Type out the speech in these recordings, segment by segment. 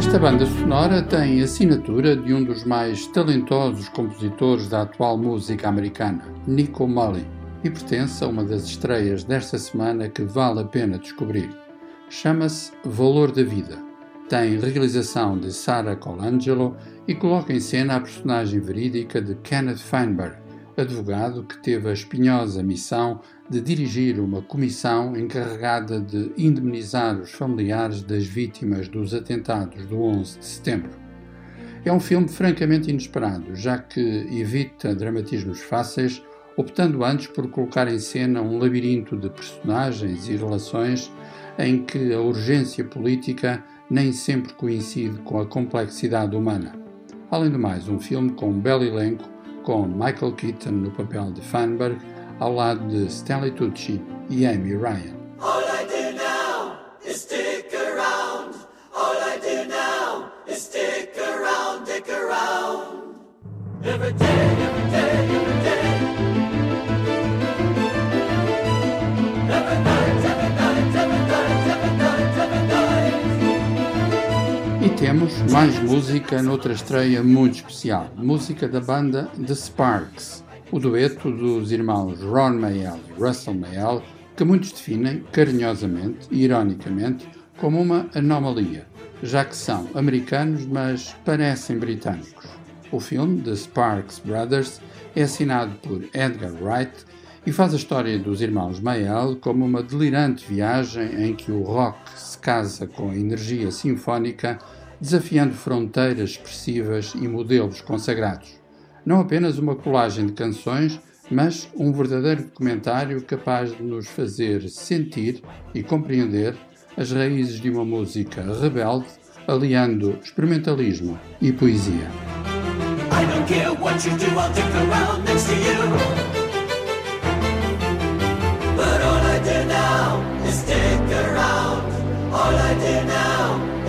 Esta banda sonora tem assinatura de um dos mais talentosos compositores da atual música americana, Nico Mulley, e pertence a uma das estreias desta semana que vale a pena descobrir. Chama-se Valor da Vida. Tem realização de Sarah Colangelo e coloca em cena a personagem verídica de Kenneth Feinberg, advogado que teve a espinhosa missão de dirigir uma comissão encarregada de indemnizar os familiares das vítimas dos atentados do 11 de setembro. É um filme francamente inesperado, já que evita dramatismos fáceis, optando antes por colocar em cena um labirinto de personagens e relações em que a urgência política nem sempre coincide com a complexidade humana. Além do mais, um filme com um belo elenco, com Michael Keaton no papel de Feinberg, ao lado de Stanley Tucci e Amy Ryan. All I do now E temos mais música noutra estreia muito especial. Música da banda The Sparks o dueto dos irmãos Ron Mayall e Russell Mayall, que muitos definem, carinhosamente e ironicamente, como uma anomalia, já que são americanos, mas parecem britânicos. O filme, The Sparks Brothers, é assinado por Edgar Wright e faz a história dos irmãos Mayall como uma delirante viagem em que o rock se casa com a energia sinfónica, desafiando fronteiras expressivas e modelos consagrados não apenas uma colagem de canções, mas um verdadeiro documentário capaz de nos fazer sentir e compreender as raízes de uma música rebelde, aliando experimentalismo e poesia. I don't care what you do, I'll next to you.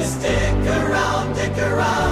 Stick around, stick around.